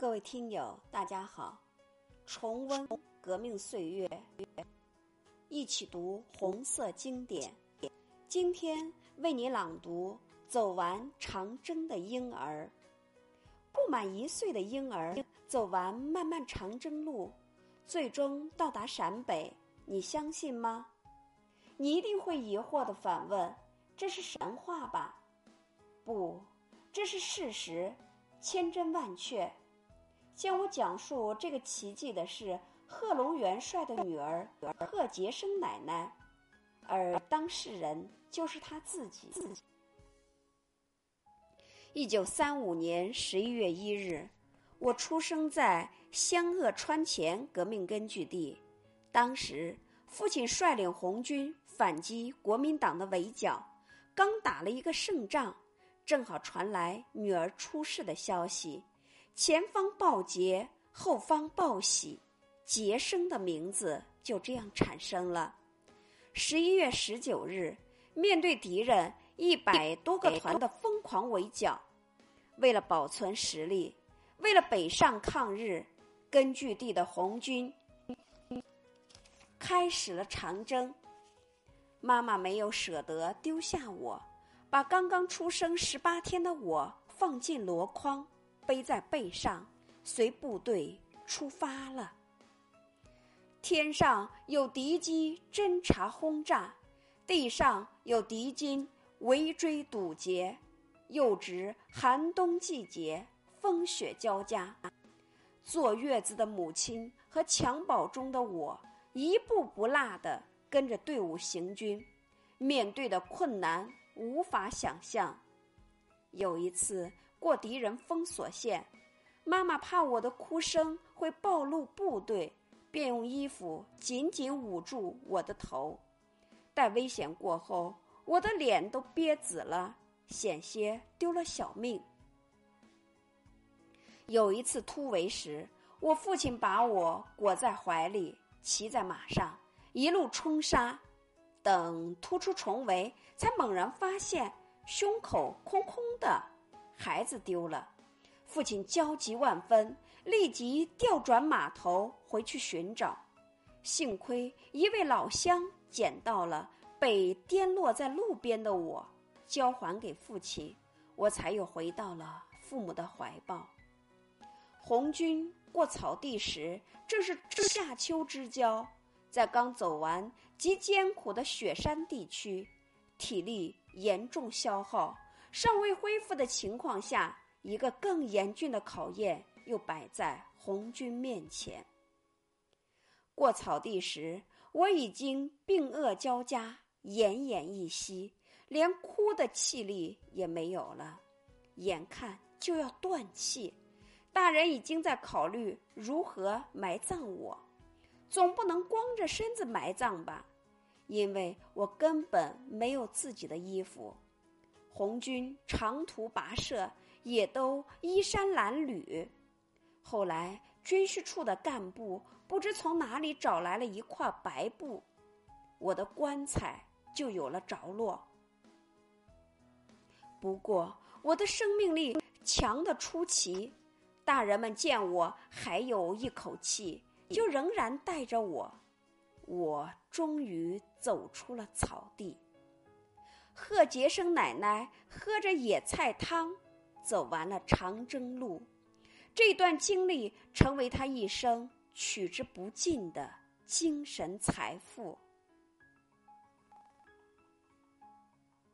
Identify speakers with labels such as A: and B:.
A: 各位听友，大家好！重温革命岁月，一起读红色经典。今天为你朗读《走完长征的婴儿》。不满一岁的婴儿走完漫漫长征路，最终到达陕北，你相信吗？你一定会疑惑的反问：“这是神话吧？”不，这是事实，千真万确。向我讲述这个奇迹的是贺龙元帅的女儿贺杰生奶奶，而当事人就是他自己。一九三五年十一月一日，我出生在湘鄂川黔革命根据地。当时，父亲率领红军反击国民党的围剿，刚打了一个胜仗，正好传来女儿出事的消息。前方报捷，后方报喜，杰生的名字就这样产生了。十一月十九日，面对敌人一百多个团的疯狂围剿，为了保存实力，为了北上抗日，根据地的红军开始了长征。妈妈没有舍得丢下我，把刚刚出生十八天的我放进箩筐。背在背上，随部队出发了。天上有敌机侦察轰炸，地上有敌军围追堵截。又值寒冬季节，风雪交加。坐月子的母亲和襁褓中的我，一步不落的跟着队伍行军，面对的困难无法想象。有一次。过敌人封锁线，妈妈怕我的哭声会暴露部队，便用衣服紧紧捂住我的头。待危险过后，我的脸都憋紫了，险些丢了小命。有一次突围时，我父亲把我裹在怀里，骑在马上一路冲杀。等突出重围，才猛然发现胸口空空的。孩子丢了，父亲焦急万分，立即调转马头回去寻找。幸亏一位老乡捡到了被颠落在路边的我，交还给父亲，我才又回到了父母的怀抱。红军过草地时，正是夏秋之交，在刚走完极艰苦的雪山地区，体力严重消耗。尚未恢复的情况下，一个更严峻的考验又摆在红军面前。过草地时，我已经病恶交加，奄奄一息，连哭的气力也没有了，眼看就要断气。大人已经在考虑如何埋葬我，总不能光着身子埋葬吧？因为我根本没有自己的衣服。红军长途跋涉，也都衣衫褴褛。后来军需处的干部不知从哪里找来了一块白布，我的棺材就有了着落。不过我的生命力强的出奇，大人们见我还有一口气，就仍然带着我。我终于走出了草地。贺杰生奶奶喝着野菜汤，走完了长征路。这段经历成为他一生取之不尽的精神财富。